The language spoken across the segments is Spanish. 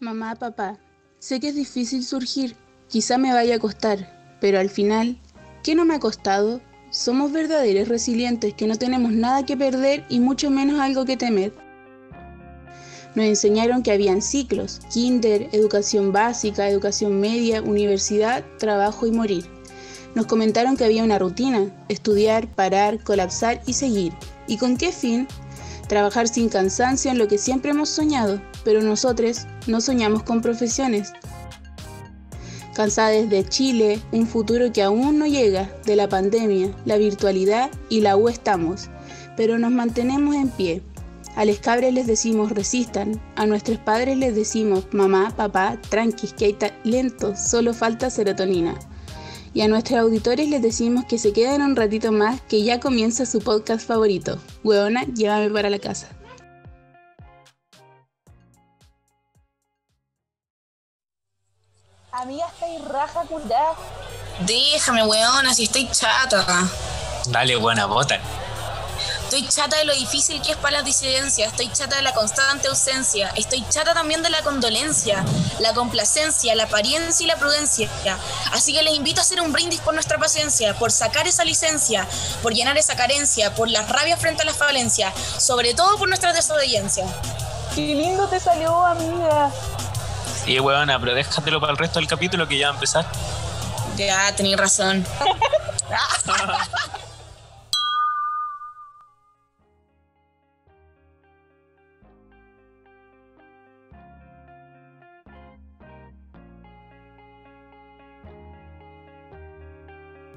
Mamá, papá, sé que es difícil surgir, quizá me vaya a costar, pero al final, ¿qué no me ha costado? Somos verdaderos resilientes que no tenemos nada que perder y mucho menos algo que temer. Nos enseñaron que habían ciclos, kinder, educación básica, educación media, universidad, trabajo y morir. Nos comentaron que había una rutina, estudiar, parar, colapsar y seguir. ¿Y con qué fin? Trabajar sin cansancio en lo que siempre hemos soñado, pero nosotros no soñamos con profesiones. Cansada desde Chile, un futuro que aún no llega, de la pandemia, la virtualidad y la U estamos, pero nos mantenemos en pie. A los cabres les decimos resistan, a nuestros padres les decimos mamá, papá, tranquis, que hay talento, solo falta serotonina. Y a nuestros auditores les decimos que se queden un ratito más, que ya comienza su podcast favorito. Hueona, llévame para la casa. Amiga, estoy raja curada. Déjame, weona, si estoy chata. Dale, buena bota. Estoy chata de lo difícil que es para las disidencias, estoy chata de la constante ausencia, estoy chata también de la condolencia, la complacencia, la apariencia y la prudencia. Así que les invito a hacer un brindis por nuestra paciencia, por sacar esa licencia, por llenar esa carencia, por las rabias frente a las falencias, sobre todo por nuestra desobediencia. Qué lindo te salió, amiga. Sí, weona, pero déjatelo para el resto del capítulo que ya va a empezar. Ya, tenéis razón.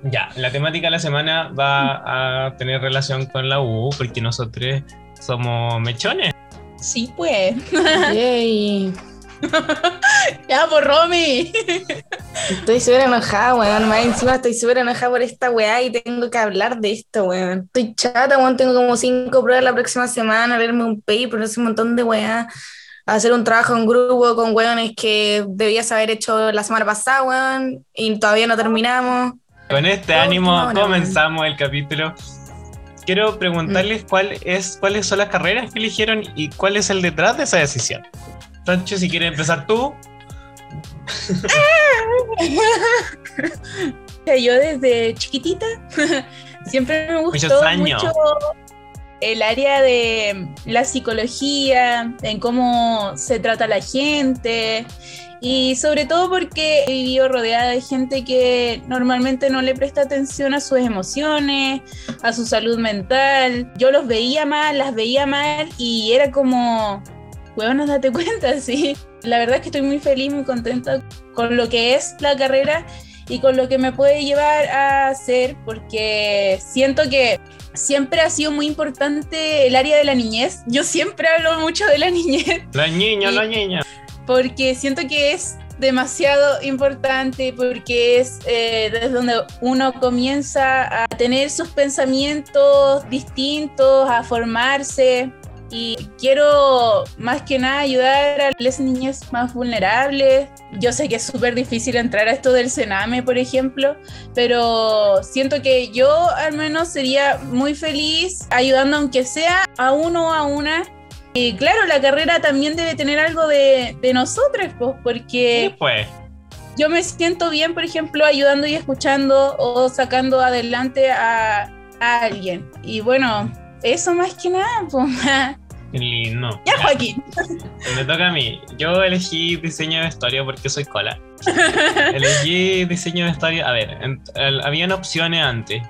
Ya, la temática de la semana va a tener relación con la U, porque nosotros somos mechones. Sí, pues. Yay. ya, por Romy. Estoy súper enojada, weón. Más encima estoy súper enojada por esta weá y tengo que hablar de esto, weón. Estoy chata, weón. Tengo como cinco pruebas la próxima semana, leerme un paper, hacer un montón de weá. Hacer un trabajo en grupo con weones que debías haber hecho la semana pasada, weón. Y todavía no terminamos. Con este Oh, ánimo comenzamos el capítulo. Quiero preguntarles cuál es, cuáles son las carreras que eligieron y cuál es el detrás de esa decisión. Toncho, si quieres empezar tú. Yo desde chiquitita siempre me gustó mucho el área de la psicología, en cómo se trata la gente y sobre todo porque he vivido rodeada de gente que normalmente no le presta atención a sus emociones, a su salud mental. Yo los veía mal, las veía mal y era como, huevonas, date cuenta, sí. La verdad es que estoy muy feliz, muy contenta con lo que es la carrera y con lo que me puede llevar a hacer, porque siento que siempre ha sido muy importante el área de la niñez. Yo siempre hablo mucho de la niñez La niña, la niña. porque siento que es demasiado importante, porque es eh, desde donde uno comienza a tener sus pensamientos distintos, a formarse. Y quiero más que nada ayudar a las niñas más vulnerables. Yo sé que es súper difícil entrar a esto del Sename, por ejemplo, pero siento que yo al menos sería muy feliz ayudando aunque sea a uno o a una y claro, la carrera también debe tener algo de, de nosotros, pues, Sí, porque pues. yo me siento bien, por ejemplo, ayudando y escuchando o sacando adelante a, a alguien. Y bueno, eso más que nada, pues. Lindo. Ya, Joaquín. Me toca a mí. Yo elegí diseño de vestuario porque soy cola. elegí diseño de vestuario. A ver, en- habían opciones antes.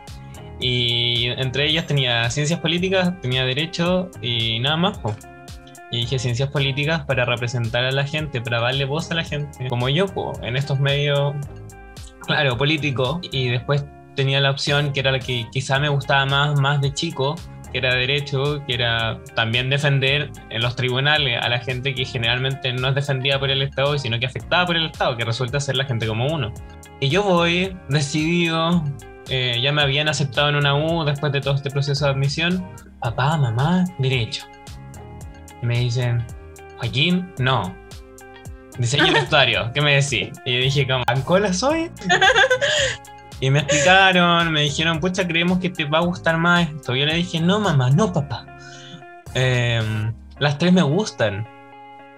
Y entre ellas tenía ciencias políticas, tenía derecho y nada más. po. Y dije ciencias políticas para representar a la gente, para darle voz a la gente. Como yo, po, en estos medios, claro, políticos. Y después tenía la opción que era la que quizá me gustaba más, más de chico, que era derecho, que era también defender en los tribunales a la gente que generalmente no es defendida por el Estado, sino que afectada por el Estado, que resulta ser la gente como uno. Y yo voy decidido, eh, ya me habían aceptado en una U después de todo este proceso de admisión, papá, mamá, derecho. Y me dicen, Joaquín, no. Diseño de vestuario, ¿qué me decís? Y yo dije, ¿Ancola soy? Y me explicaron, me dijeron, pucha, creemos que te va a gustar más esto. Yo le dije, no, mamá, no, papá. Em, las tres me gustan.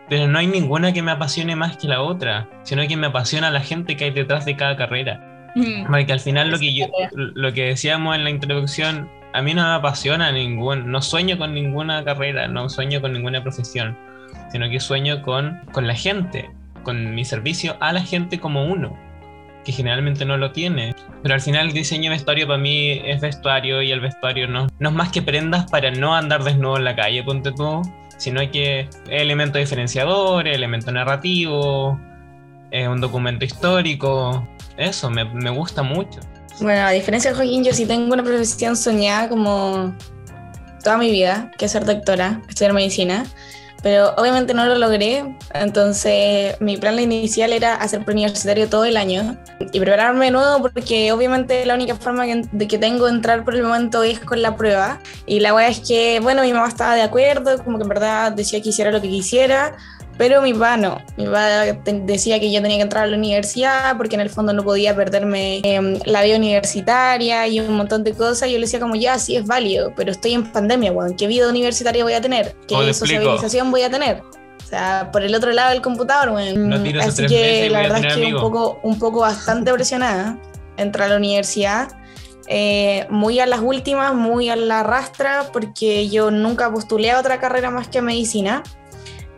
pero no hay ninguna que me apasione más que la otra, sino que me apasiona la gente que hay detrás de cada carrera. Mm. Porque al final lo que, yo, lo que decíamos en la introducción, a mí no me apasiona ningún, no sueño con ninguna carrera, no sueño con ninguna profesión, sino que sueño con, con la gente, con mi servicio a la gente como uno, que generalmente no lo tiene. Pero al final el diseño de vestuario para mí es vestuario y el vestuario no, no es más que prendas para no andar desnudo en la calle, ponte tú, sino que elemento diferenciador, elemento narrativo, es un documento histórico, eso me, me gusta mucho. Bueno, a diferencia de Joaquín, yo sí tengo una profesión soñada como toda mi vida, que ser doctora, estudiar medicina, pero obviamente no lo logré, entonces mi plan inicial era hacer preuniversitario todo el año y prepararme de nuevo porque obviamente la única forma que, de que tengo de entrar por el momento es con la prueba. Y la verdad es que, bueno, mi mamá estaba de acuerdo, como que en verdad decía que hiciera lo que quisiera, pero mi papá no. Mi papá decía que yo tenía que entrar a la universidad porque en el fondo no podía perderme em, la vida universitaria y un montón de cosas. Y yo le decía como, ya, sí es válido, pero estoy en pandemia, weón. ¿Qué vida universitaria voy a tener? ¿Qué ¿Cómo te explico? socialización voy a tener? O sea, por el otro lado del computador, weón. No Así tres meses que la a verdad es que un poco, un poco bastante presionada entrar a la universidad. Eh, muy a las últimas, muy a la rastra, porque yo nunca postulé a otra carrera más que medicina.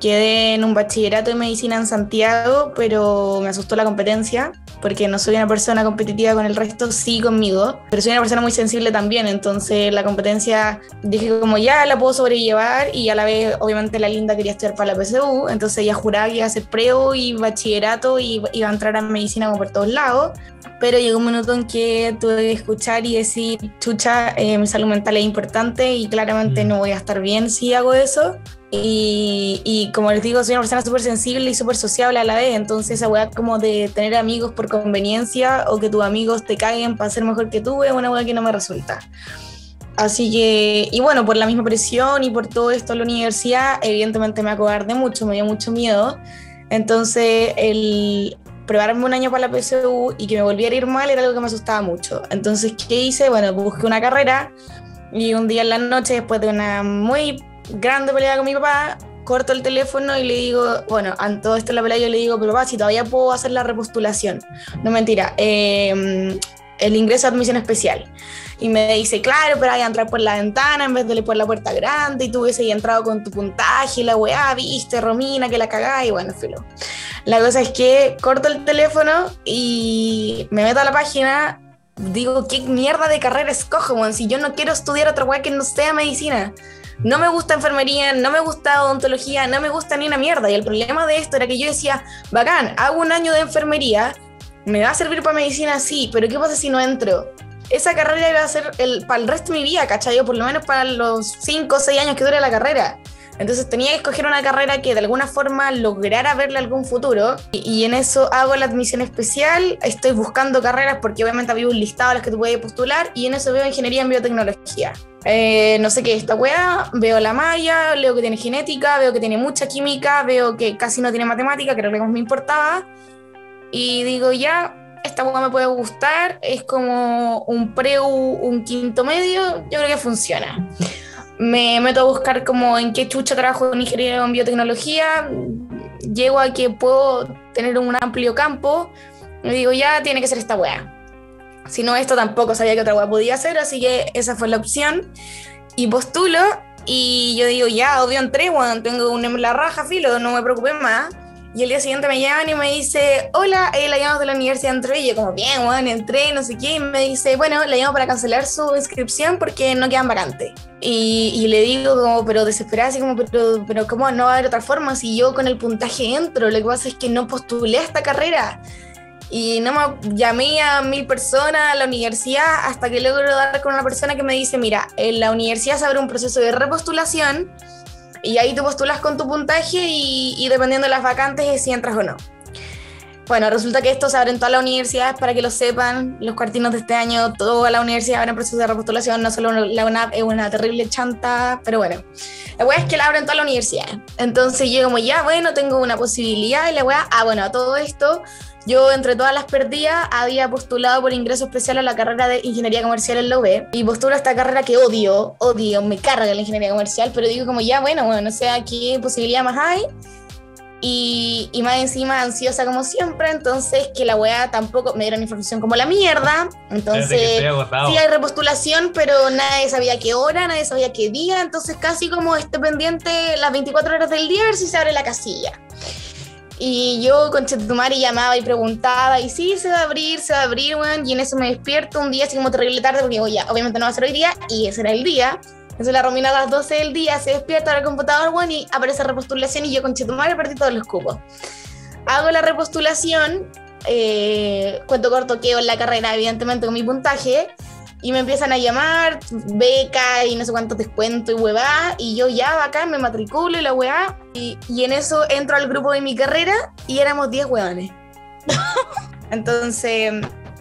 Quedé en un bachillerato de medicina en Santiago, pero me asustó la competencia, porque no soy una persona competitiva con el resto, sí conmigo, pero soy una persona muy sensible también, entonces la competencia dije como ya la puedo sobrellevar y a la vez obviamente la linda quería estudiar para la PSU, entonces ella juraba que iba a hacer preo y bachillerato y iba a entrar a medicina como por todos lados, pero llegó un minuto en que tuve que escuchar y decir, chucha, eh, mi salud mental es importante y claramente Mm. no voy a estar bien si hago eso. Y, y como les digo, soy una persona súper sensible y súper sociable a la vez, entonces esa weá como de tener amigos por conveniencia o que tus amigos te caguen para ser mejor que tú es una weá que no me resulta. Así que, y bueno, por la misma presión y por todo esto en la universidad, evidentemente me acobardé mucho, me dio mucho miedo. Entonces, el prepararme un año para la PSU y que me volviera a ir mal era algo que me asustaba mucho. Entonces, ¿qué hice? Bueno, busqué una carrera y un día en la noche, después de una muy grande pelea con mi papá, corto el teléfono y le digo, bueno, a todo esto la pelea yo le digo, pero papá, si todavía puedo hacer la repostulación. No mentira, eh, el ingreso a admisión especial. Y me dice, claro, pero hay que entrar por la ventana en vez de por la puerta grande y tú hubiese entrado con tu puntaje y la weá, viste, Romina, que la cagá y bueno, filo. La cosa es que corto el teléfono y me meto a la página, digo, ¿qué mierda de carrera escojo, weón? Si yo no quiero estudiar otra weá que no sea medicina. No me gusta enfermería, no me gusta odontología, no me gusta ni una mierda. Y el problema de esto era que yo decía, bacán, hago un año de enfermería, me va a servir para medicina, sí, pero ¿qué pasa si no entro? Esa carrera iba a ser el, para el resto de mi vida, ¿cachai? Por lo menos para los 5 o 6 años que dure la carrera. Entonces tenía que escoger una carrera que de alguna forma lograra verle algún futuro. Y, en eso hago la admisión especial. Estoy buscando carreras porque obviamente había un listado a las que tú puedes postular. Y en eso veo ingeniería en biotecnología. Eh, no sé qué es esta weá. Veo la malla, leo que tiene genética, veo que tiene mucha química, veo que casi no tiene matemática, que era lo que más me importaba. Y digo, ya, esta weá me puede gustar. Es como un preu, un quinto medio. Yo creo que funciona me meto a buscar como en qué chucha trabajo en ingeniería en biotecnología, llego a que puedo tener un amplio campo, y digo, ya tiene que ser esta weá. Si no, esto tampoco sabía que otra weá podía hacer, así que esa fue la opción. Y postulo, y yo digo, ya, obvio entré, bueno, tengo un en la raja, filo, no me preocupé más. Y el día siguiente me llaman y me dice, hola, eh, la llamamos de la universidad, entré. Y yo como, bien, bueno, entré, no sé qué. Y me dice, bueno, la llamo para cancelar su inscripción porque no quedan vacantes. Y, y, le digo como, pero desesperada, así como, pero, pero ¿cómo no va a haber otra forma si yo con el puntaje entro? Lo que pasa es que no postulé a esta carrera. Y no me llamé a mil personas a la universidad hasta que logro dar con una persona que me dice, mira, en la universidad se abre un proceso de repostulación y ahí tú postulas con tu puntaje y, y dependiendo de las vacantes es si entras o no. Bueno, resulta que esto se abre en todas las universidades para que lo sepan. Los cuartinos de este año, toda la universidad abre proceso de repostulación, no solo la UNAP es una terrible chanta, pero bueno. La weá es que la abren toda la universidad. Entonces yo como ya, bueno, tengo una posibilidad y la weá, ah, bueno, a todo esto, yo entre todas las perdidas había postulado por ingreso especial a la carrera de ingeniería comercial en la UB y postulo esta carrera que odio, odio, me carga la ingeniería comercial, pero digo como ya, bueno, bueno, no sé qué posibilidad más hay Y, y más encima ansiosa como siempre, entonces que la weá tampoco me dieron información como la mierda. Entonces, sí hay repostulación, pero nadie sabía qué hora, nadie sabía qué día, entonces casi como esté pendiente las 24 horas del día a ver si se abre la casilla. Y yo con Chetumari llamaba y preguntaba, y sí, se va a abrir, se va a abrir, weón. Y en eso me despierto un día así como terrible tarde, porque digo, ya, obviamente no va a ser hoy día, y ese era el día. Entonces la Romina a las 12 del día se despierta al computador, weón, y aparece repostulación, y yo con Chetumari perdí todos los cupos. Hago la repostulación, eh, cuento corto, quedo en la carrera, evidentemente, con mi puntaje, y me empiezan a llamar, beca y no sé cuánto descuento y huevá, y yo ya acá me matriculo y la huevá, y, y en eso entro al grupo de mi carrera y éramos 10 huevones. Entonces,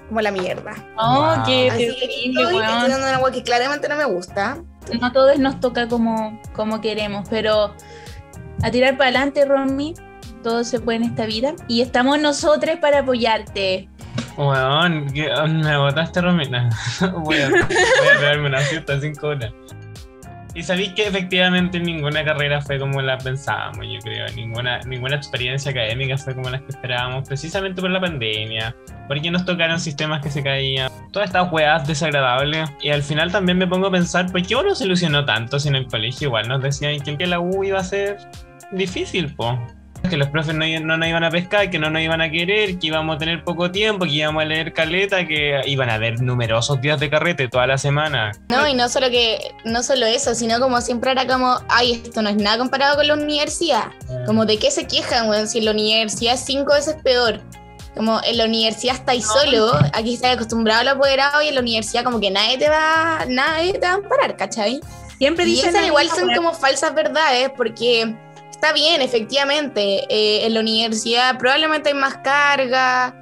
como la mierda. Oh, Wow. qué Así que terrible, estoy weón. estudiando una hueá que claramente no me gusta. No a todos nos toca como, como queremos, pero a tirar para adelante, Romy. Todo se puede en esta vida. Y estamos nosotros para apoyarte. Weón, me botaste Romina. voy, a, voy a pegarme una siesta cinco horas. Y sabéis que efectivamente ninguna carrera fue como la pensábamos, yo creo. Ninguna, ninguna experiencia académica fue como las que esperábamos, precisamente por la pandemia, porque nos tocaron sistemas que se caían, todas estas weas desagradables. Y al final también me pongo a pensar, ¿por qué uno se ilusionó tanto si en el colegio igual nos decían que la U iba a ser difícil, po? Que los profes no, no nos iban a pescar, que no nos iban a querer, que íbamos a tener poco tiempo, que íbamos a leer caleta, que iban a haber numerosos días de carrete toda la semana. No, y no solo que, no solo eso, sino como siempre era como, ay, esto no es nada comparado con la universidad. Como de qué se quejan, weón, si en la universidad es cinco veces peor. Como en la universidad estáis solo, aquí estás acostumbrado al apoderado y en la universidad como que nadie te va, nadie te va a amparar, ¿cachai? Siempre Y dicen esas la igual son como falsas verdades, porque está bien, efectivamente, eh, en la universidad probablemente hay más carga,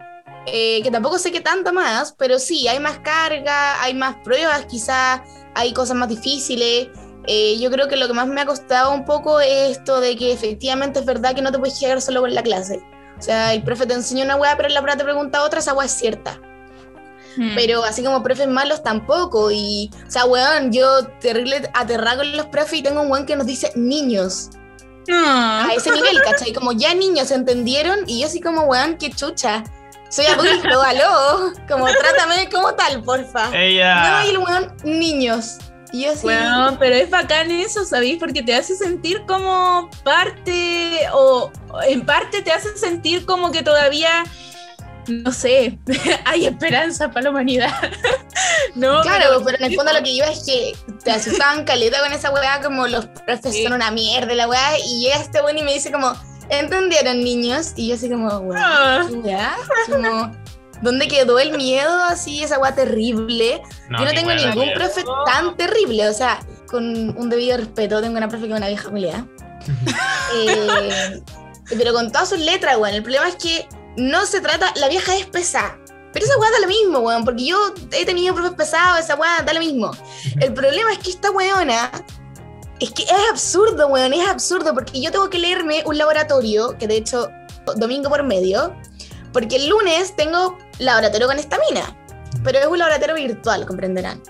eh, que tampoco sé qué tanta más, pero sí, hay más carga, hay más pruebas, quizás hay cosas más difíciles. Eh, yo creo que lo que más me ha costado un poco es esto de que efectivamente es verdad que no te puedes quedar solo con la clase. O sea, el profe te enseña una weá, pero en la prueba te pregunta otra, esa weá es cierta. Mm. Pero así como profes malos tampoco. Y, o sea, weón, yo terrible aterrada con los profes y tengo un weón que nos dice niños. No. A ese nivel, ¿cachai? Como ya niños entendieron y yo así como, weón, qué chucha. Soy adulto, aló. Como trátame como tal, porfa. Ella. No, y el weón, niños. Y yo así. Bueno, pero es bacán eso, ¿sabéis? Porque te hace sentir como parte, o o en parte te hace sentir como que todavía, no sé, hay esperanza para la humanidad. no, Claro, pero en el fondo lo que iba es que te asustaban caleta con esa weá, como los profes Sí. son una mierda, la weá, y llega este weón y me dice como, ¿entendieron niños? Y yo así como, weón, Ah. ¿qué weá? Como, ¿dónde quedó el miedo así, esa weá terrible? yo no tengo ningún profe tan terrible, o sea, con un debido respeto, tengo una profe que es una vieja culiada. Eh, pero con todas sus letras, weón. El problema es que no se trata, la vieja es pesada. Pero esa weá da lo mismo, weón, porque yo he tenido profes pesados, esa weá da lo mismo. El problema es que esta weona, es que es absurdo, weón, es absurdo, porque yo tengo que leerme un laboratorio, que de hecho, domingo por medio, porque el lunes tengo laboratorio con esta mina, pero es un laboratorio virtual, comprenderán.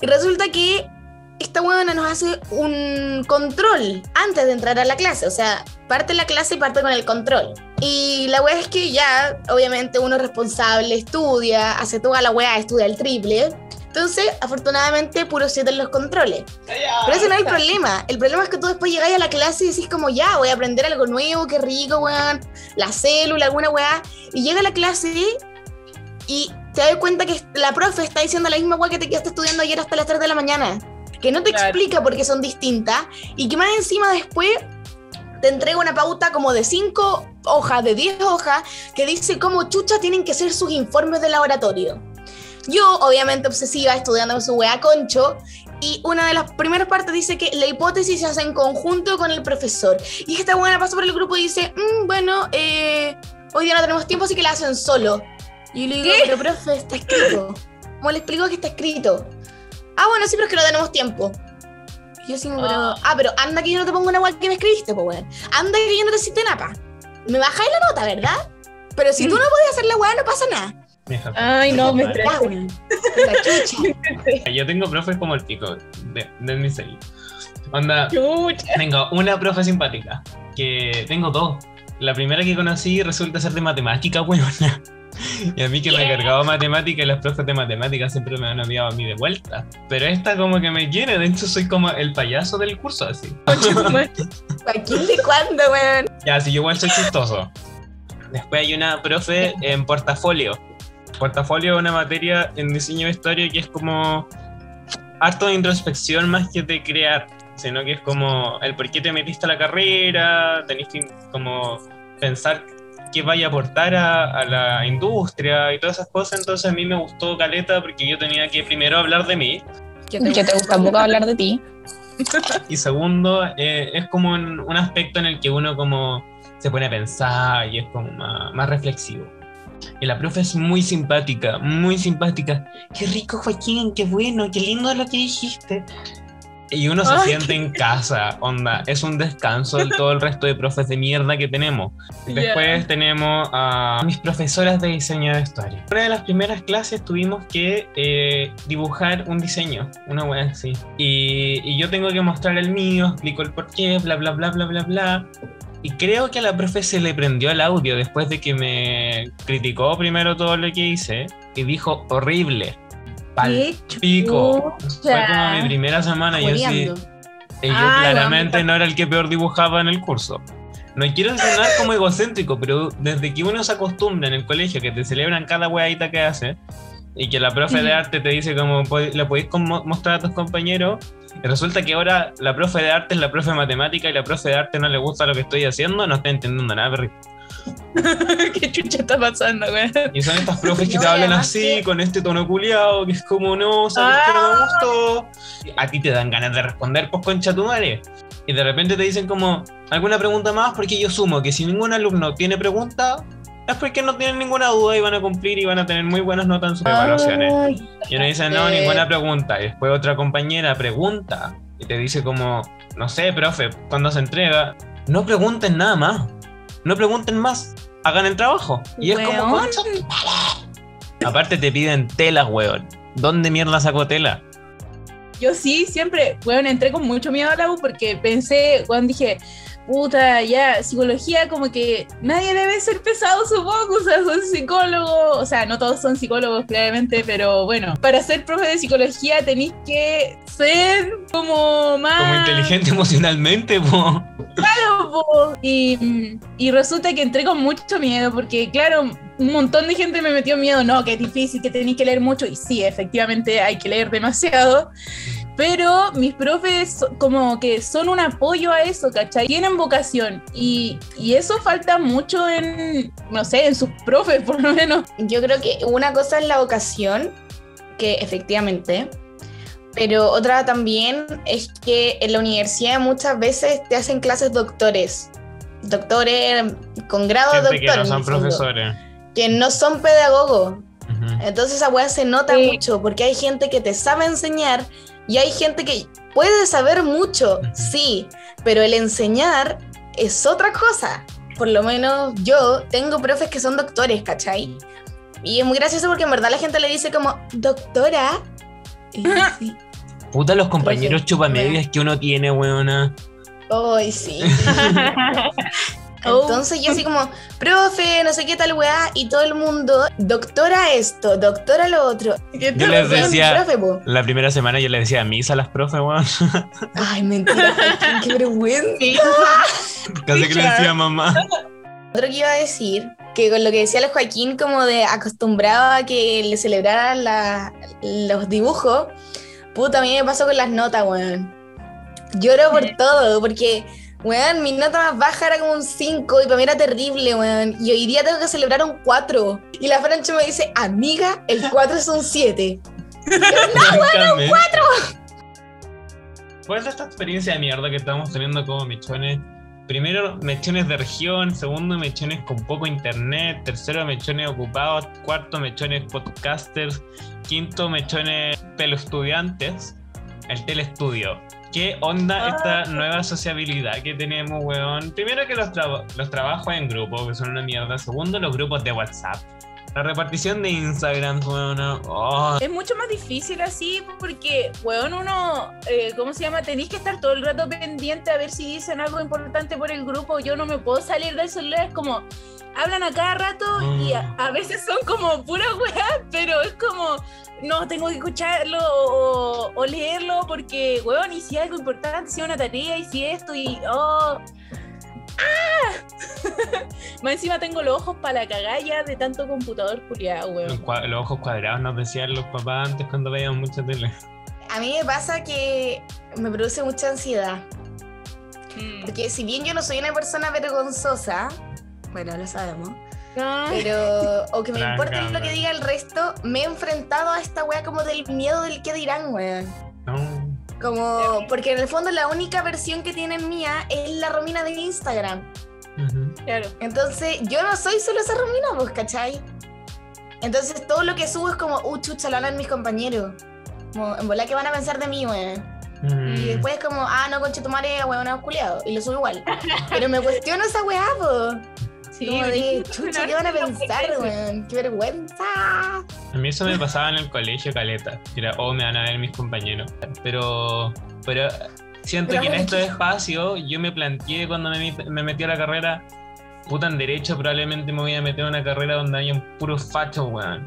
Y resulta que esta huevona nos hace un control antes de entrar a la clase. O sea, parte la clase y parte con el control. Y la wea es que ya, obviamente, uno es responsable, estudia, hace toda la wea, estudia el triple. Entonces, afortunadamente, puro 7 en los controles. Pero ese no es el problema. El problema es que tú después llegáis a la clase y decís como, ya, voy a aprender algo nuevo, qué rico, weón. La célula, alguna weá. Y llega a la clase y te das cuenta que la profe está diciendo la misma weá que te quedaste estudiando ayer hasta las 3 de la mañana. Que no te Claro. explica por qué son distintas. Y que más encima después te entrega una pauta como de 5 hojas, de 10 hojas, que dice cómo chucha tienen que ser sus informes de laboratorio. Yo, obviamente obsesiva, estudiando su weá concho, y una de las primeras partes dice que la hipótesis se hace en conjunto con el profesor. Y esta buena pasa por el grupo y dice, "Mm, bueno, eh, hoy día no tenemos tiempo, así que la hacen solo. Y yo le digo, ¿Qué? pero profe, está escrito. ¿Cómo le explico que está escrito? Ah, bueno, sí, pero es que no tenemos tiempo. Y yo así, como, pero, Ah. ah, pero anda que yo no te pongo una weá que me escribiste, pues weón. Anda que yo no te cité nada. Me bajáis la nota, ¿verdad? Pero si tú no podías hacer la weá, no pasa nada. Ay, no, me chucha. Yo tengo profes como el pico de, de mi serie. Onda, Chucha. tengo una profe simpática, que tengo dos. la primera que conocí resulta ser de matemática, weona. Y a mí que me he cargado matemática y las profes de matemáticas siempre me han enviado a mí de vuelta. Pero esta como que me quiere, de hecho soy como el payaso del curso así. ¿Joaquín de cuándo, weón? Ya, sí, yo igual soy chistoso. Después hay una profe en portafolio. Portafolio es una materia en diseño de historia que es como harto de introspección más que de crear, sino que es como el por qué te metiste a la carrera, tenés que como pensar qué vaya a aportar a, a la industria y todas esas cosas. Entonces a mí me gustó Caleta porque yo tenía que primero hablar de mí Que te gusta poco hablar de ti. y segundo eh, es como un aspecto en el que uno como se pone a pensar y es como más, más reflexivo. Y la profe es muy simpática, muy simpática. Qué rico Joaquín, qué bueno, qué lindo lo que dijiste. Y uno se Ay, siente en casa, onda, es un descanso de todo el resto de profes de mierda que tenemos. Después tenemos a mis profesoras de diseño de historia. Una de las primeras clases tuvimos que eh, dibujar un diseño, una wea así. Y, y yo tengo que mostrar el mío, explico el porqué, bla, bla, bla, bla, bla, bla. Y creo que a la profe se le prendió el audio después de que me criticó primero todo lo que hice y dijo horrible. Pal pico. Fue como mi primera semana y yo sí. Jodeando. Y yo Ay, claramente no era el que peor dibujaba en el curso. No quiero sonar como egocéntrico, pero desde que uno se acostumbra en el colegio que te celebran cada weadita que hace y que la profe de arte te dice como "Pod- le podéis mostrar a tus compañeros, resulta que ahora la profe de arte es la profe de matemática y la profe de arte no le gusta lo que estoy haciendo, no está entendiendo nada, perrito. ¿Qué chucha está pasando, güey? Y son estas profes que No, te hablan así, que- con este tono culiado, que es como, no, sabes que no me gustó. A ti te dan ganas de responder, pues concha tu madre. Y de repente te dicen como, ¿alguna pregunta más? Porque yo sumo que si ningún alumno tiene pregunta, es porque no tienen ninguna duda y van a cumplir y van a tener muy buenas notas en sus evaluaciones. Ay, Y uno dice, no, ninguna pregunta. Y después otra compañera pregunta y te dice como, no sé, profe, cuando se entrega, no pregunten nada más. No pregunten más. Hagan el trabajo. Y es como, Weón. Aparte te piden telas, weón. ¿Dónde mierda saco tela? Yo sí, siempre, bueno, entré con mucho miedo a la U porque pensé, cuando dije, puta, ya, psicología, como que nadie debe ser pesado, supongo, o sea, soy psicólogo, o sea, no todos son psicólogos, claramente, pero bueno, para ser profe de psicología tenéis que ser como más... Como inteligente emocionalmente, po. Claro, po. Y, y resulta que entré con mucho miedo porque, claro, un montón de gente me metió miedo, no, que es difícil, que tenéis que leer mucho, y sí, efectivamente hay que leer demasiado, pero mis profes como que son un apoyo a eso, ¿cachai? Tienen vocación y, y eso falta mucho en, no sé, en sus profes por lo menos. Yo creo que una cosa es la vocación, que efectivamente, pero otra también es que en la universidad muchas veces te hacen clases doctores, doctores con grado de Gente que doctor, no son profesores. que no son pedagogos. Entonces esa weá se nota Sí. mucho porque hay gente que te sabe enseñar y hay gente que puede saber mucho, sí, pero el enseñar es otra cosa. Por lo menos yo tengo profes que son doctores, ¿cachai? Y es muy gracioso porque en verdad la gente le dice como, doctora. Y Puta los compañeros chupamedias que uno tiene, weona. Ay, sí. Entonces yo así como, profe, no sé qué tal weá, y todo el mundo, doctora esto, doctora lo otro. ¿Qué Yo les decía- profe. La primera semana yo le decía misa a las profes, weón. Ay, mentira, Joaquín, qué vergüenza. Casi que le decía mamá. Otro que iba a decir, que con lo que decía el Joaquín, como de acostumbrado a que le celebraran la- los dibujos, puta, a mí me pasó con las notas, weón. Lloro por todo, porque, weón, mi nota más baja era como un 5 y para mí era terrible, weón. Y hoy día tengo que celebrar un 4. Y la Francha me dice, amiga, el 4 es un 7. Francamente. ¿Cuál es esta experiencia de mierda que estamos teniendo como mechones? Primero, mechones de región. Segundo, mechones con poco internet. Tercero, mechones ocupados. Cuarto, mechones podcasters. Quinto, mechones teleestudiantes. El telestudio. ¿Qué onda esta nueva sociabilidad que tenemos, weón? Primero que los, los trabajos en grupo, que son una mierda. Segundo, los grupos de WhatsApp. La repartición de Instagram, weón. Oh, Es mucho más difícil así porque, weón, uno, eh, ¿cómo se llama? Tenéis que estar todo el rato pendiente a ver si dicen algo importante por el grupo. Yo no me puedo salir del celular, es como, hablan a cada rato y a, a veces son como puras weas, pero es como, no, tengo que escucharlo o, o leerlo porque, weón, y si algo importante, si una tarea y si esto y, oh... ¡Ah! Más encima tengo los ojos para la cagalla de tanto computador culiado, los, weón. los ojos cuadrados nos decían los papás antes cuando veían mucha tele. A mí me pasa que me produce mucha ansiedad. Mm. Porque si bien yo no soy una persona vergonzosa, bueno, lo sabemos, No. pero o que me Tranca, importe lo que diga el resto, me he enfrentado a esta wea como del miedo del que dirán, weón. No. Como, porque en el fondo la única versión que tienen mía es la Romina de Instagram. Claro. Entonces, yo no soy solo esa Romina, pues, ¿cachai? Entonces, todo lo que subo es como, uh, chucha, lo hablan mis compañeros. Como, en bola, ¿qué van a pensar de mí, weón? Mm. Y después es como, ah, no, conche tu madre, weón, culiado. Y lo subo igual. Pero me cuestiono esa weá, po. Sí, Como de, chucha, ¿qué van a pensar, weón? ¡Qué vergüenza! A mí eso me pasaba en el colegio, caleta. que Era, oh, me van a ver mis compañeros. Pero, pero siento Pero que en estos chico. espacios yo me planteé cuando me, met- me metí a la carrera, puta en derecho, probablemente me voy a meter a una carrera donde hayan puros fachos, weón.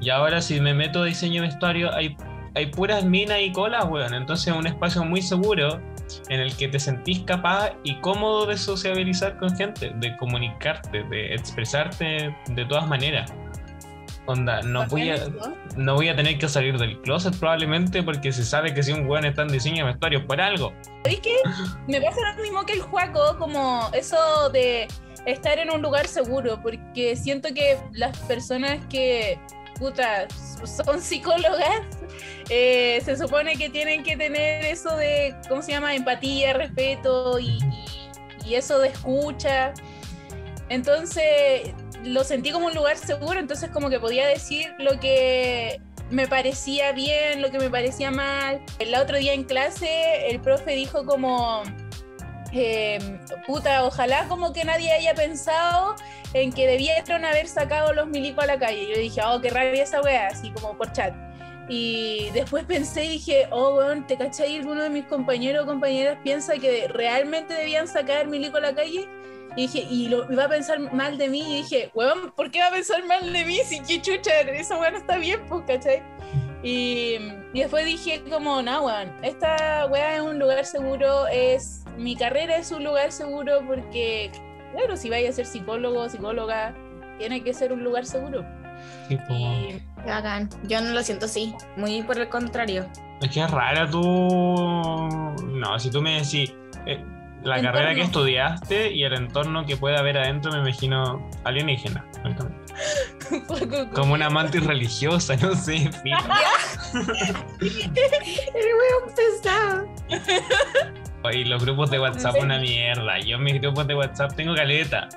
Y ahora si me meto a diseño de vestuario, hay, hay puras minas y colas, weón. Entonces es un espacio muy seguro en el que te sentís capaz y cómodo de sociabilizar con gente, de comunicarte, de expresarte de todas maneras. Onda, no voy a, no voy a tener que salir del closet probablemente porque se sabe que si un weón está en diseño de vestuario es por algo. ¿Sabéis qué? Me pasa lo mismo que el Juaco, como eso de estar en un lugar seguro, porque siento que las personas que, son psicólogas, eh, se supone que tienen que tener eso de, ¿cómo se llama? Empatía, respeto y- y eso de escucha. Entonces, lo sentí como un lugar seguro, entonces como que podía decir lo que me parecía bien, lo que me parecía mal. El otro día en clase el profe dijo como, eh, puta, ojalá como que nadie haya pensado en que debieron haber sacado los milicos a la calle. Yo dije, oh, qué rabia esa wea, así como por chat. Y después pensé y dije, oh, weón, ¿te cachai? Alguno de mis compañeros o compañeras piensa que realmente debían sacar milico a la calle. Y dije, y lo iba a pensar mal de mí. Y dije, weón, ¿por qué va a pensar mal de mí? Si chucha, esa weón está bien, pues, ¿cachai? Y, y después dije como, no, weón, esta weá es un lugar seguro, es mi carrera es un lugar seguro porque, claro, si vaya a ser psicólogo o psicóloga, tiene que ser un lugar seguro. Tipo, Y bacán. Yo no lo siento así, muy por el contrario. es que es rara tú. No, si tú me decís eh, la Entorno. carrera que estudiaste y el entorno que puede haber adentro, me imagino alienígena. Como una mantis religiosa, no sé. El weón pesado. Y los grupos de WhatsApp, una mierda. Yo en mis grupos de WhatsApp tengo caleta.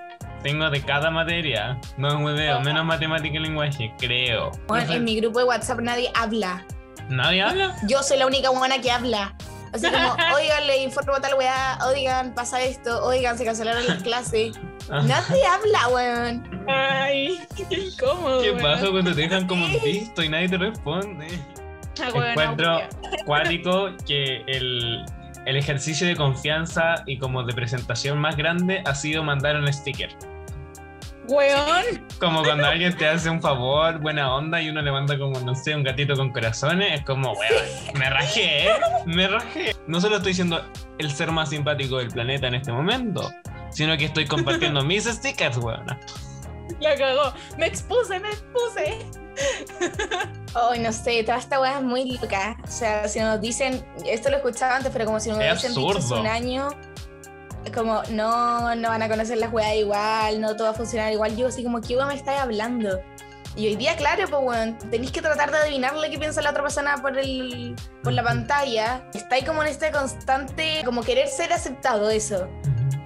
Tengo de cada materia. No es muy veo, menos matemática y lenguaje, creo. Bueno, en mi grupo de WhatsApp nadie habla. ¿Nadie habla? Yo soy la única buena que habla. Así como, oigan, le informo tal weá, oigan, pasa esto, oigan, se cancelaron las clases. Nadie habla, weón. Ay, qué incómodo. ¿Qué weón. pasa cuando te dejan como en visto y nadie te responde? Ah, weón, Encuentro no, cuático que el, el ejercicio de confianza y como de presentación más grande ha sido mandar un sticker. Weón, Como cuando alguien te hace un favor, buena onda, y uno le manda como, no sé, un gatito con corazones, es como, weón, me rajé, ¿eh? me rajé. No solo estoy siendo el ser más simpático del planeta en este momento, sino que estoy compartiendo mis stickers, weón. la cagó. Me expuse, me expuse. Ay, no sé, toda esta weá es muy loca. O sea, si nos dicen, esto lo escuchaba antes, pero como si nos Es hubiesen dicho hace un año, como, no, no van a conocer las weas igual, no todo va a funcionar igual. Yo así como, ¿qué weá me estáis hablando? Y hoy día, claro, pues weón, tenéis que tratar de adivinar lo que piensa la otra persona por el por la pantalla. Estáis como en este constante, como querer ser aceptado, eso.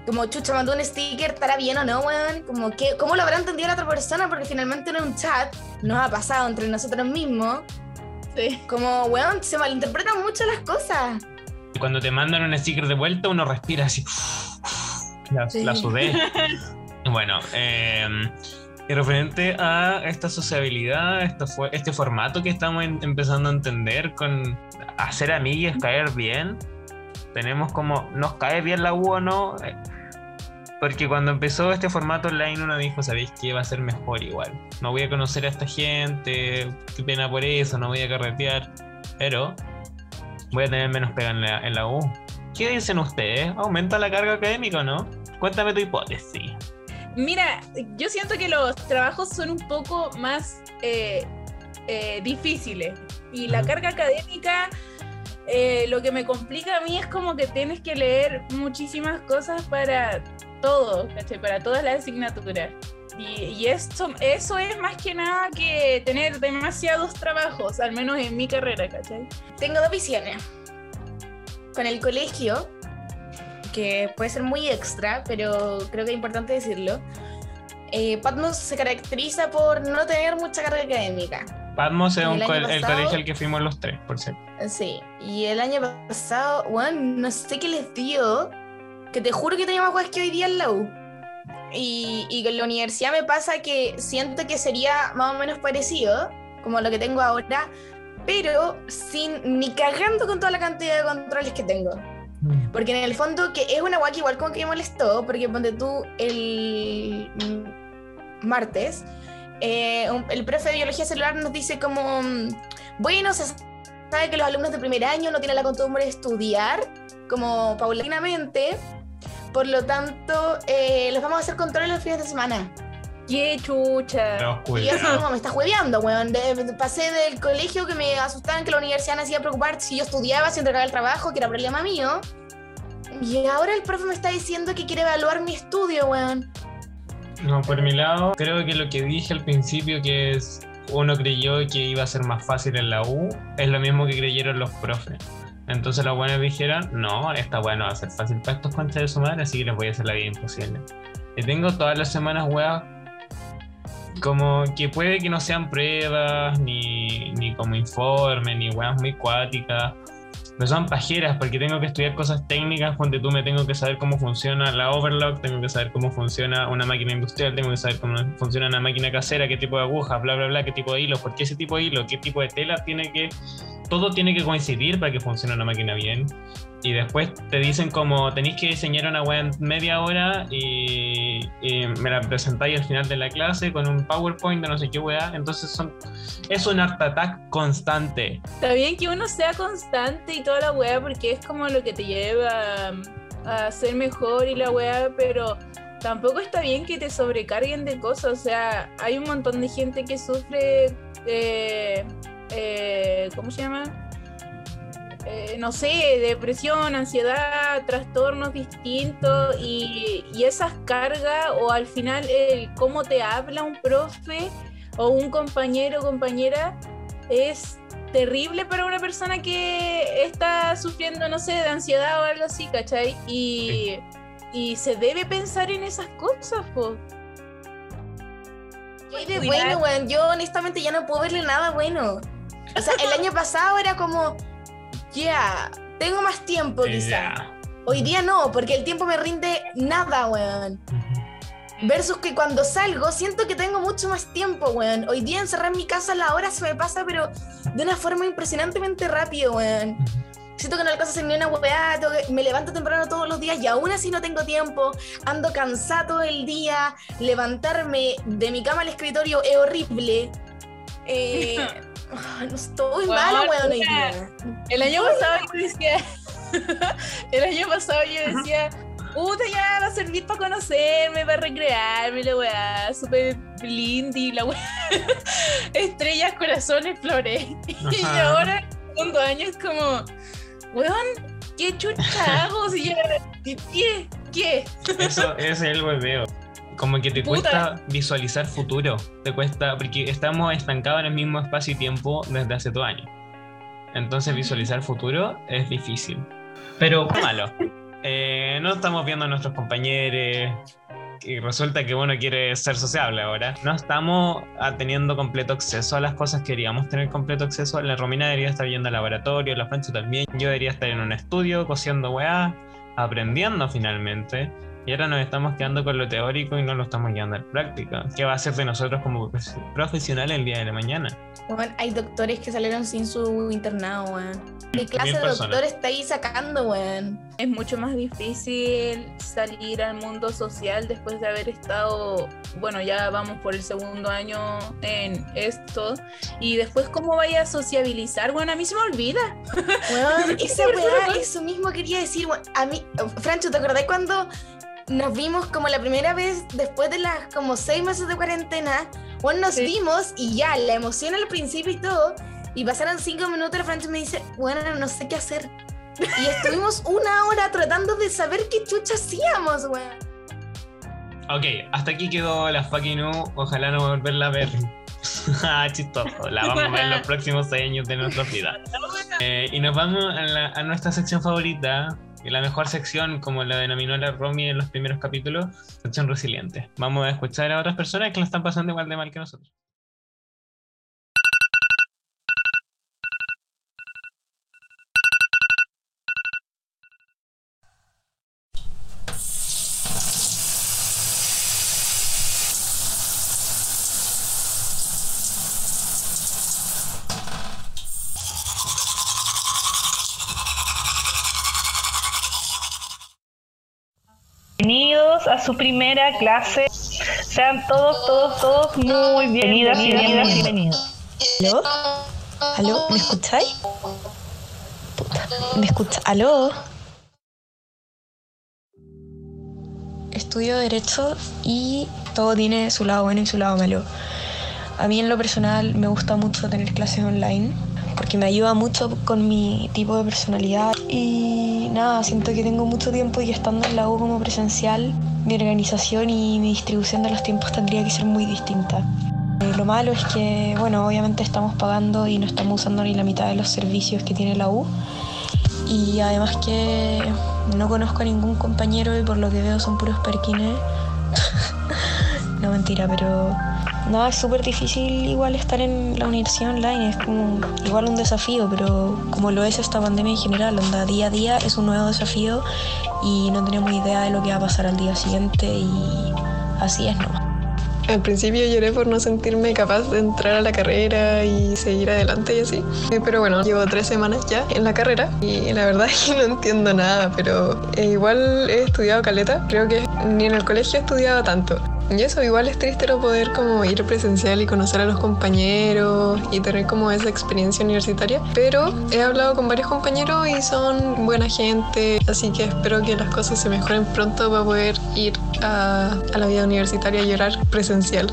Como chucha, mandó un sticker, ¿estará bien o no, weón? Como que, ¿cómo lo habrá entendido la otra persona? Porque finalmente en un chat nos ha pasado entre nosotros mismos. Sí. Como, weón, se malinterpretan mucho las cosas. Y cuando te mandan un sticker de vuelta, uno respira así. La, Sí. la sudé. bueno, eh, Y referente a esta sociabilidad, esto fue, este formato que estamos en- empezando a entender con hacer amigues, caer bien, tenemos como, ¿nos cae bien la U o no? Eh, Porque cuando empezó este formato online uno dijo, ¿sabéis qué? Va a ser mejor igual. No voy a conocer a esta gente, qué pena por eso, no voy a carretear. Pero voy a tener menos pega en la, en la U. ¿Qué dicen ustedes? ¿Aumenta la carga académica o no? Cuéntame tu hipótesis. Mira, yo siento que los trabajos son un poco más eh, eh, difíciles y la carga académica eh, lo que me complica a mí es como que tienes que leer muchísimas cosas para todo, ¿cachai? Para todas las asignaturas. Y, y esto, eso es más que nada que tener demasiados trabajos, al menos en mi carrera, ¿cachai? Tengo dos visiones. Con el colegio, que puede ser muy extra, pero creo que es importante decirlo. Eh, Patmos se caracteriza por no tener mucha carga académica. Patmos es ¿Y el un co- el pasado? colegio al que fuimos los tres, por cierto. Sí, y el año pasado, bueno, no sé qué les dio, que te juro que tenía más cosas que hoy día en la U. Y, y con la universidad me pasa que siento que sería más o menos parecido, como lo que tengo ahora, pero sin ni cagando con toda la cantidad de controles que tengo. Porque en el fondo, que es una que igual como que me molestó, porque ponte tú el mm, martes, eh, un- el profe de biología celular nos dice como, mm, bueno, se sabe que los alumnos de primer año no tienen la costumbre de estudiar como paulatinamente, por lo tanto, eh, los vamos a hacer controles los fines de semana. ¡Qué chucha! Y yo como, me está jueveando, weón. De- de- pasé del colegio que me asustaban que la universidad me hacía preocupar si yo estudiaba, si entregaba el trabajo, que era problema mío. Y ahora el profe me está diciendo que quiere evaluar mi estudio, weón. No, por mi lado, creo que lo que dije al principio, que es uno creyó que iba a ser más fácil en la U, es lo mismo que creyeron los profes. Entonces los buenos dijeron, no, esta weá no va a ser fácil para estos conchas de su madre, así que les voy a hacer la vida imposible. Y tengo todas las semanas weas como que puede que no sean pruebas, ni, ni como informe, ni weas muy cuáticas. No son pajeras porque tengo que estudiar cosas técnicas donde tú me tengo que saber cómo funciona la overlock, tengo que saber cómo funciona una máquina industrial, tengo que saber cómo funciona una máquina casera, qué tipo de agujas, bla, bla, bla, qué tipo de hilos, por qué ese tipo de hilo, qué tipo de tela tiene que... Todo tiene que coincidir para que funcione una máquina bien. Y después te dicen como tenéis que diseñar una web en media hora y, me la presentáis al final de la clase con un PowerPoint de no sé qué weá. Entonces son, es un art attack constante. Está bien que uno sea constante y toda la weá, porque es como lo que te lleva a ser mejor y la weá, pero tampoco está bien que te sobrecarguen de cosas. O sea, hay un montón de gente que sufre, eh, eh, ¿cómo se llama? Eh, no sé, depresión, ansiedad, trastornos distintos y, y esas cargas o al final el cómo te habla un profe o un compañero o compañera es terrible para una persona que está sufriendo, no sé, de ansiedad o algo así, ¿cachai? Y, y se debe pensar en esas cosas, po. Bueno, weón. Yo honestamente ya no puedo verle nada bueno. O sea, el año pasado era como, ya, tengo más tiempo quizá. Hoy día no, porque el tiempo me rinde nada, weón. Versus que cuando salgo siento que tengo mucho más tiempo, weón. Hoy día encerrar en mi casa la hora se me pasa, pero de una forma impresionantemente rápido, weón. Siento que no alcanzo a hacer ni una weá, me levanto temprano todos los días y aún así no tengo tiempo. Ando cansada todo el día. Levantarme de mi cama al escritorio es horrible. Eh, no estoy Weón, mala, weón. El año pasado yo decía, el año pasado yo decía, puta, ya va a servir para conocerme, para recrearme, la weá, súper lindy, la weá, estrellas, corazones, flores. Y ahora, en el segundo año, es como, weón, ¿qué chucha hago? Si ya, ¿qué? ¿Qué? Eso es el hueveo. Como que te Puta. cuesta visualizar futuro. Te cuesta, porque estamos estancados en el mismo espacio y tiempo desde hace dos años. Entonces visualizar futuro es difícil. Pero malo. Eh, no estamos viendo a nuestros compañeros. Y resulta que uno quiere ser sociable ahora. No estamos teniendo completo acceso a las cosas que queríamos tener completo acceso. La Romina debería estar yendo al laboratorio, la Francho también. Yo debería estar en un estudio, cosiendo weá, aprendiendo finalmente. Y ahora nos estamos quedando con lo teórico y no lo estamos llevando en práctica. ¿Qué va a ser de nosotros como profesionales el día de la mañana? Bueno, hay doctores que salieron sin su internado, weón. ¿Qué clase de doctor está ahí sacando, weón? Es mucho más difícil salir al mundo social después de haber estado, bueno, ya vamos por el segundo año en esto. Y después, ¿cómo vaya a sociabilizar? Bueno, a mí se me olvida. Weón, esa weá, eso mismo quería decir. weón. A mí, Francho, ¿te acordás cuando nos vimos como la primera vez después de las como seis meses de cuarentena? Bueno, nos Sí. vimos y ya, la emoción al principio y todo. Y pasaron cinco minutos y Francho me dice, bueno, no sé qué hacer. Y estuvimos una hora tratando de saber qué chucha hacíamos, weón. Ok, hasta aquí quedó la fucking U. Ojalá no volverla a ver. Ah, Chistoso. La vamos a ver en los próximos seis años de nuestra vida. Eh, y nos vamos a, la- a nuestra sección favorita. La mejor sección, como la denominó la Romy en los primeros capítulos, sección resiliente. Vamos a escuchar a otras personas que lo están pasando igual de mal que nosotros. A su primera clase. Sean todos, todos, todos muy bienvenidas y bienvenidos. bienvenidos. ¿Aló? ¿Aló? ¿Me escucháis? Puta, ¿me escucha? ¿Aló? Estudio Derecho y todo tiene su lado bueno y su lado malo. A mí en lo personal me gusta mucho tener clases online porque me ayuda mucho con mi tipo de personalidad y nada, siento que tengo mucho tiempo y estando en la U como presencial, mi organización y mi distribución de los tiempos tendría que ser muy distinta. Eh, Lo malo es que, bueno, obviamente estamos pagando y no estamos usando ni la mitad de los servicios que tiene la U. Y además que no conozco a ningún compañero y por lo que veo son puros perquines. no mentira, pero nada, es súper difícil igual estar en la universidad online. Es como igual un desafío, pero como lo es esta pandemia en general, onda, día a día es un nuevo desafío y no tenemos idea de lo que va a pasar al día siguiente y así es nomás. Al principio lloré por no sentirme capaz de entrar a la carrera y seguir adelante y así. Eh, Pero bueno, llevo tres semanas ya en la carrera y la verdad es que no entiendo nada, pero eh, igual he estudiado caleta. Creo que ni en el colegio he estudiado tanto. Y eso, igual es triste no poder como ir presencial y conocer a los compañeros y tener como esa experiencia universitaria. Pero he hablado con varios compañeros y son buena gente, así que espero que las cosas se mejoren pronto para poder ir a, a la vida universitaria y llorar presencial.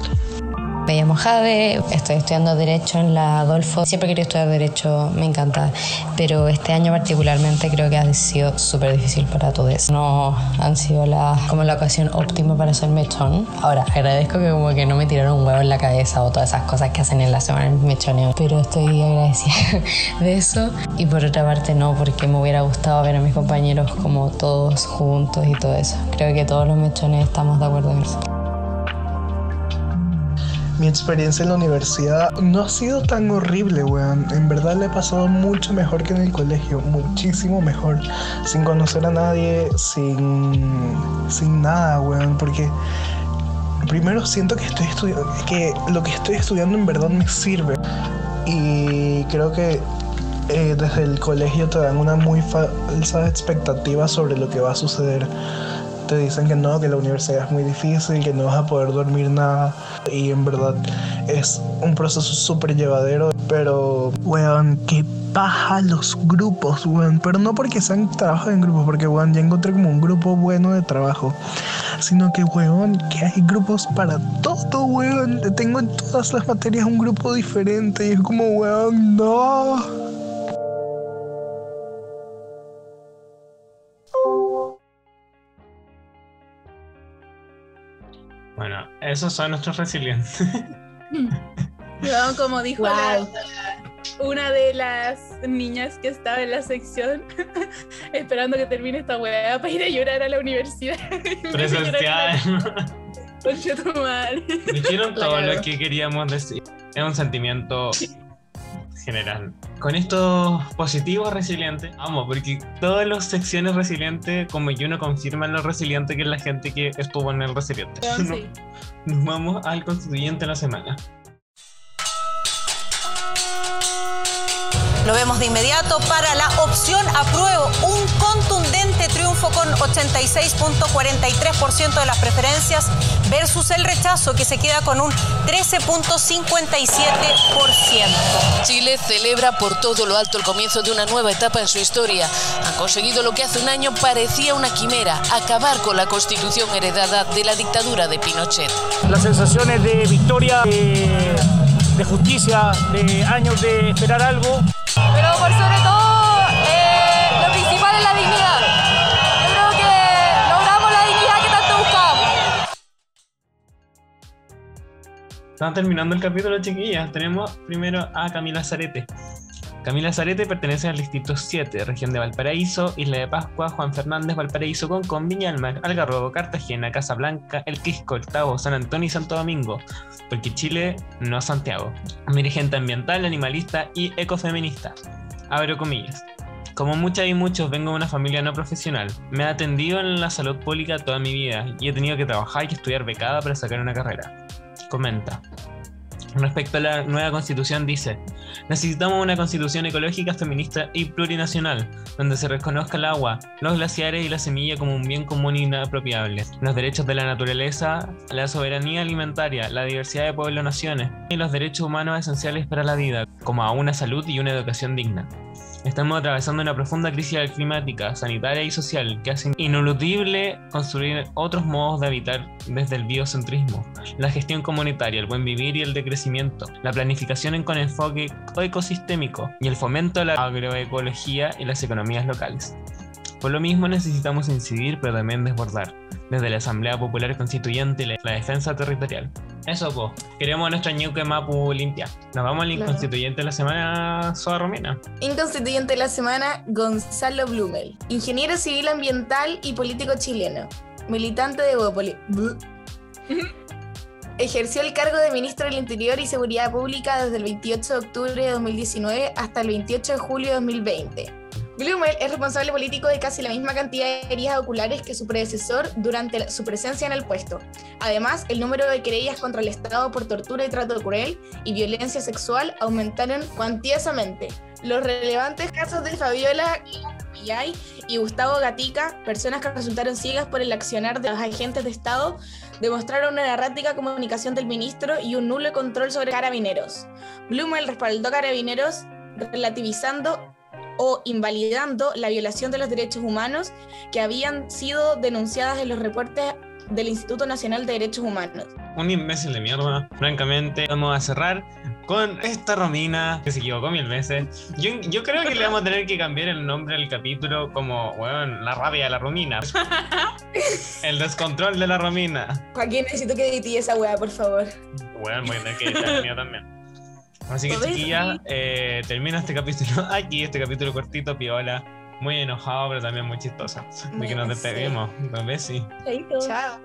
Me llamo Jade, estoy estudiando Derecho en la Adolfo. Siempre quería estudiar Derecho, me encanta, pero este año particularmente creo que ha sido súper difícil para todos. No han sido la, como la ocasión óptima para hacer mechón. Ahora, agradezco que como que no me tiraron un huevo en la cabeza o todas esas cosas que hacen en la semana del mechoneo, pero estoy agradecida de eso. Y por otra parte no, porque me hubiera gustado ver a mis compañeros como todos juntos y todo eso. Creo que todos los mechones estamos de acuerdo en eso. Mi experiencia en la universidad no ha sido tan horrible, weón. En verdad le he pasado mucho mejor que en el colegio, muchísimo mejor. Sin conocer a nadie, sin, sin nada, weón. Porque primero siento que, estoy que lo que estoy estudiando en verdad me sirve. Y creo que eh, desde el colegio te dan una muy falsa expectativa sobre lo que va a suceder. Te dicen que no, que la universidad es muy difícil, que no vas a poder dormir nada. Y en verdad es un proceso súper llevadero. Pero, weón, que paja los grupos, weón. Pero no porque sean trabajo en grupos, porque, weón, ya encontré como un grupo bueno de trabajo. Sino que, weón, que hay grupos para todo, weón. Tengo en todas las materias un grupo diferente. Y es como, weón, no. Esos son nuestros resilientes. Como dijo Wow. la- una de las niñas que estaba en la sección, esperando que termine esta weá para ir a llorar a la universidad. Presencial. Concha tu madre. Dijeron todo Claro. lo que queríamos decir. Es un sentimiento general. con estos positivos resilientes, vamos, porque todas las secciones resilientes, como yo no confirman lo resiliente que es la gente que estuvo en el resiliente. Sí. Nos vamos al constituyente de la semana. Lo vemos de inmediato para la opción apruebo. Un contundente triunfo con 86.43% de las preferencias versus el rechazo que se queda con un 13.57%. Chile celebra por todo lo alto el comienzo de una nueva etapa en su historia. Han conseguido lo que hace un año parecía una quimera, acabar con la constitución heredada de la dictadura de Pinochet. Las sensaciones de victoria, de, de justicia, de años de esperar algo. Pero por sobre todo, eh, lo principal es la dignidad. Yo creo que logramos la dignidad que tanto buscábamos. Están terminando el capítulo, chiquillas. Tenemos primero a Camila Zarete. Camila Zarete pertenece al Distrito 7, región de Valparaíso, Isla de Pascua, Juan Fernández, Valparaíso, Concón, Viña Algarrobo, Cartagena, Casablanca, El Quisco, El San Antonio y Santo Domingo, porque Chile no es Santiago. Dirigente ambiental, animalista y ecofeminista. Abro comillas. Como muchas y muchos, vengo de una familia no profesional. Me he atendido en la salud pública toda mi vida y he tenido que trabajar y estudiar becada para sacar una carrera. Comenta. Respecto a la nueva constitución dice, necesitamos una constitución ecológica, feminista y plurinacional, donde se reconozca el agua, los glaciares y la semilla como un bien común inapropiable, los derechos de la naturaleza, la soberanía alimentaria, la diversidad de pueblos naciones y los derechos humanos esenciales para la vida, como a una salud y una educación digna. Estamos atravesando una profunda crisis climática, sanitaria y social que hace ineludible construir otros modos de habitar desde el biocentrismo, la gestión comunitaria, el buen vivir y el decrecimiento, la planificación con enfoque ecosistémico y el fomento de la agroecología y las economías locales. Por lo mismo necesitamos incidir pero también desbordar, desde la Asamblea Popular Constituyente y la la defensa territorial. Eso pues, queremos nuestra ñuque mapu limpia. Nos vamos al Claro. inconstituyente de la semana, Soa Romina. Inconstituyente de la semana, Gonzalo Blumel, ingeniero civil ambiental y político chileno, militante de Bópoli. Blu- Ejerció el cargo de ministro del Interior y Seguridad Pública desde el 28 de octubre de 2019 hasta el 28 de julio de 2020. Blumel es responsable político de casi la misma cantidad de heridas oculares que su predecesor durante su presencia en el puesto. Además, el número de querellas contra el Estado por tortura y trato cruel y violencia sexual aumentaron cuantiosamente. Los relevantes casos de Fabiola y Gustavo Gatica, personas que resultaron ciegas por el accionar de los agentes de Estado, demostraron una errática comunicación del ministro y un nulo control sobre carabineros. Blumel respaldó carabineros relativizando o invalidando la violación de los derechos humanos que habían sido denunciadas en los reportes del Instituto Nacional de Derechos Humanos. Un imbécil de mierda. Francamente, vamos a cerrar con esta Romina que se equivocó mil veces. Yo, yo creo que le vamos a tener que cambiar el nombre al capítulo como, bueno, la rabia de la Romina. el descontrol de la Romina. Joaquín, necesito que edites esa weá, por favor. Bueno, voy a tener que editar el mío también. Así que, ¿Podéis? chiquillas, eh, termina este capítulo aquí, este capítulo cortito, piola. Muy enojado, pero también muy chistoso. De que nos Sí. despedimos. Nos sí. Chao.